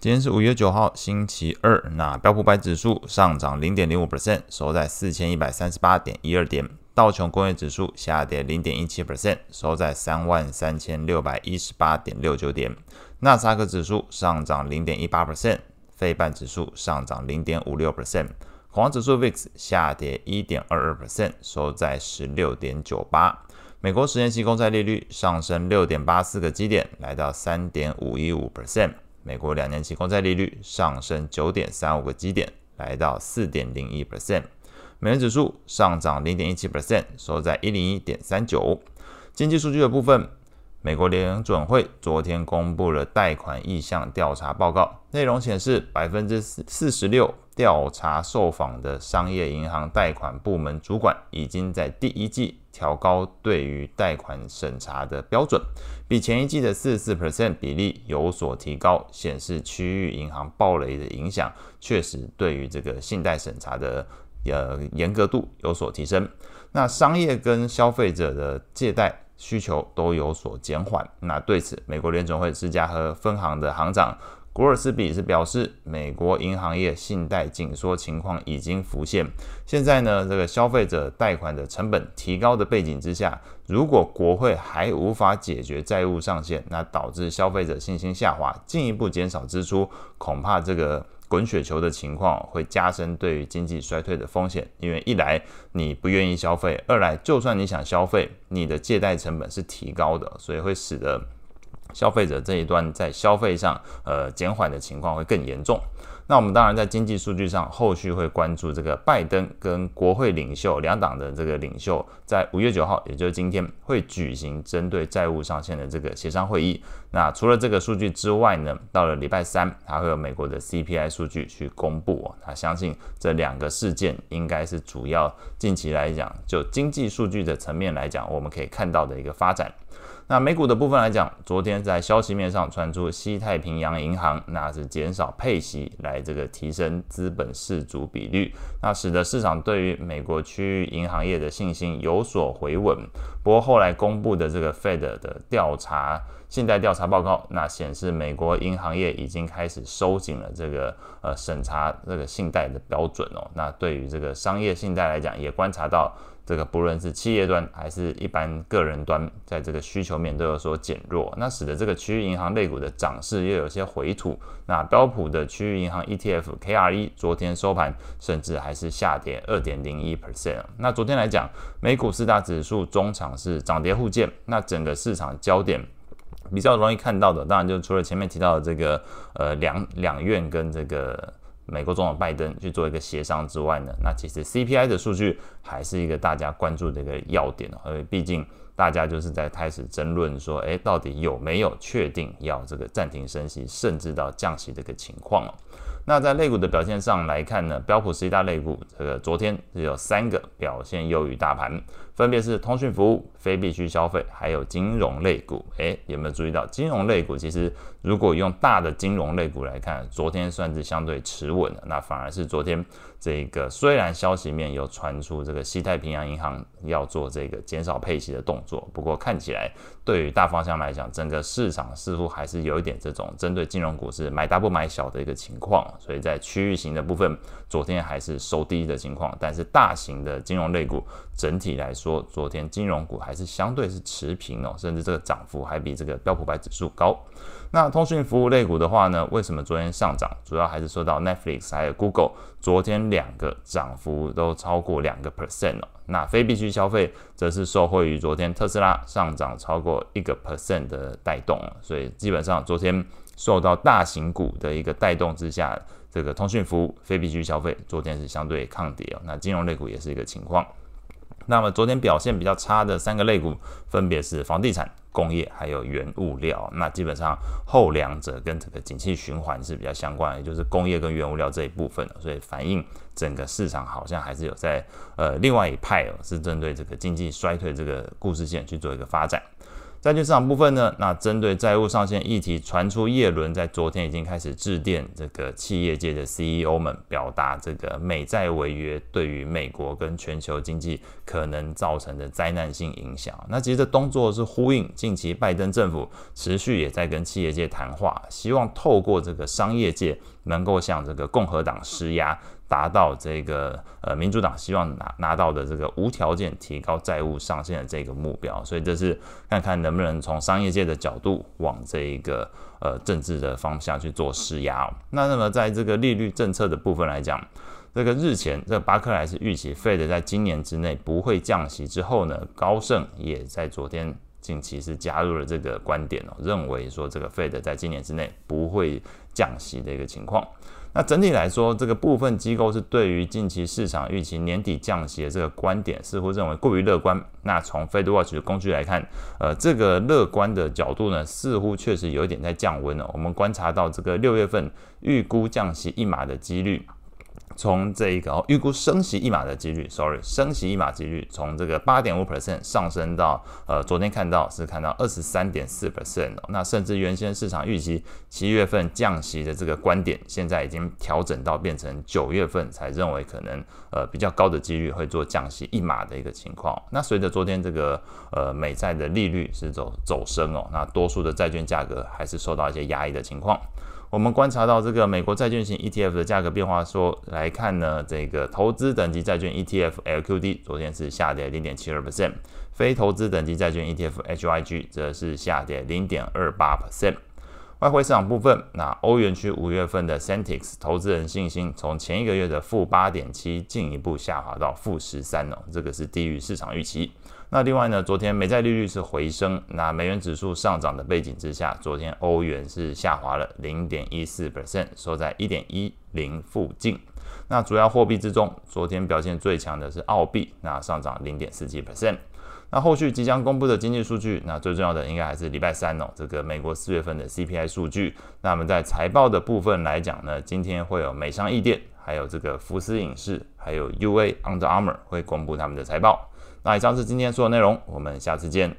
今天是五月九号，星期二。那标普百指数上涨零点零五 percent，收在四千一百三十八点一二点。道琼工业指数下跌零点一七 percent，收在三万三千六百一十八点六九点。纳斯达克指数上涨零点一八 percent，费半指数上涨零点五六 percent。恐慌指数 VIX 下跌一点二二 percent，收在十六点九八。美国十年期公债利率上升六点八四个基点，来到三点五一五 percent。美国两年期公债利率上升九点三五个基点，来到四点零一 percent。美元指数上涨零点一七 percent，收在一零一点三九。经济数据的部分，美国联准会昨天公布了贷款意向调查报告，内容显示百分之四十六调查受访的商业银行贷款部门主管已经在第一季。调高对于贷款审查的标准，比前一季的四十四 percent 比例有所提高，显示区域银行暴雷的影响确实对于这个信贷审查的呃严格度有所提升。那商业跟消费者的借贷需求都有所减缓。那对此，美国联总会芝加哥分行的行长。古尔斯比是表示，美国银行业信贷紧缩情况已经浮现。现在呢，这个消费者贷款的成本提高的背景之下，如果国会还无法解决债务上限，那导致消费者信心下滑，进一步减少支出，恐怕这个滚雪球的情况会加深对于经济衰退的风险。因为一来你不愿意消费，二来就算你想消费，你的借贷成本是提高的，所以会使得。消费者这一端在消费上，呃，减缓的情况会更严重。那我们当然在经济数据上，后续会关注这个拜登跟国会领袖两党的这个领袖，在五月九号，也就是今天会举行针对债务上限的这个协商会议。那除了这个数据之外呢，到了礼拜三还会有美国的 CPI 数据去公布。那相信这两个事件应该是主要近期来讲，就经济数据的层面来讲，我们可以看到的一个发展。那美股的部分来讲，昨天在消息面上传出西太平洋银行那是减少配息来这个提升资本市足比率，那使得市场对于美国区域银行业的信心有所回稳。不过后来公布的这个 Fed 的调查信贷调查报告，那显示美国银行业已经开始收紧了这个呃审查这个信贷的标准哦。那对于这个商业信贷来讲，也观察到。这个不论是企业端还是一般个人端，在这个需求面都有所减弱，那使得这个区域银行类股的涨势又有些回吐。那标普的区域银行 ETF KRE 昨天收盘甚至还是下跌二点零一 percent。那昨天来讲，美股四大指数中场是涨跌互见。那整个市场焦点比较容易看到的，当然就除了前面提到的这个呃两两院跟这个。美国总统拜登去做一个协商之外呢，那其实 CPI 的数据还是一个大家关注的一个要点，因为毕竟大家就是在开始争论说，诶，到底有没有确定要这个暂停升息，甚至到降息这个情况。那在类股的表现上来看呢，标普十大类股，这个昨天是有三个表现优于大盘，分别是通讯服务、非必需消费，还有金融类股。诶，有没有注意到金融类股？其实如果用大的金融类股来看，昨天算是相对持稳的。那反而是昨天这个虽然消息面有传出这个西太平洋银行要做这个减少配息的动作，不过看起来对于大方向来讲，整个市场似乎还是有一点这种针对金融股是买大不买小的一个情况。所以在区域型的部分，昨天还是收低的情况，但是大型的金融类股整体来说，昨天金融股还是相对是持平哦，甚至这个涨幅还比这个标普百指数高。那通讯服务类股的话呢，为什么昨天上涨？主要还是受到 Netflix 还有 Google 昨天两个涨幅都超过两个 percent 哦。那非必需消费则是受惠于昨天特斯拉上涨超过一个 percent 的带动，所以基本上昨天。受到大型股的一个带动之下，这个通讯服务、非必需消费昨天是相对抗跌哦。那金融类股也是一个情况。那么昨天表现比较差的三个类股，分别是房地产、工业还有原物料。那基本上后两者跟这个景气循环是比较相关的，也就是工业跟原物料这一部分。所以反映整个市场好像还是有在呃另外一派哦，是针对这个经济衰退这个故事线去做一个发展。债券市场部分呢，那针对债务上限议题传出，叶伦在昨天已经开始致电这个企业界的 CEO 们，表达这个美债违约对于美国跟全球经济可能造成的灾难性影响。那其实这动作是呼应近期拜登政府持续也在跟企业界谈话，希望透过这个商业界能够向这个共和党施压。达到这个呃民主党希望拿拿到的这个无条件提高债务上限的这个目标，所以这是看看能不能从商业界的角度往这一个呃政治的方向去做施压。那那么在这个利率政策的部分来讲，这个日前这个巴克莱是预期 Fed 在今年之内不会降息之后呢，高盛也在昨天近期是加入了这个观点哦，认为说这个 Fed 在今年之内不会降息的一个情况。那整体来说，这个部分机构是对于近期市场预期年底降息的这个观点，似乎认为过于乐观。那从 FedWatch 的工具来看，呃，这个乐观的角度呢，似乎确实有一点在降温了。我们观察到这个六月份预估降息一码的几率。从这一个，预估升息一码的几率，sorry，升息一码几率从这个八点五 percent 上升到呃，昨天看到是看到二十三点四 percent，那甚至原先市场预期七月份降息的这个观点，现在已经调整到变成九月份才认为可能呃比较高的几率会做降息一码的一个情况。那随着昨天这个呃美债的利率是走走升哦，那多数的债券价格还是受到一些压抑的情况。我们观察到这个美国债券型 ETF 的价格变化说来看呢，这个投资等级债券 ETF LQD 昨天是下跌零点七二 percent，非投资等级债券 ETF HYG 则是下跌零点二八 percent。外汇市场部分，那欧元区五月份的 Centix 投资人信心从前一个月的负八点七进一步下滑到负十三哦，这个是低于市场预期。那另外呢，昨天美债利率是回升，那美元指数上涨的背景之下，昨天欧元是下滑了零点一四 percent，收在一点一零附近。那主要货币之中，昨天表现最强的是澳币，那上涨零点四七 percent。那后续即将公布的经济数据，那最重要的应该还是礼拜三哦，这个美国四月份的 CPI 数据。那我们在财报的部分来讲呢，今天会有美商易电，还有这个福斯影视，还有 UA Under Armour 会公布他们的财报。那以上是今天所有内容，我们下次见。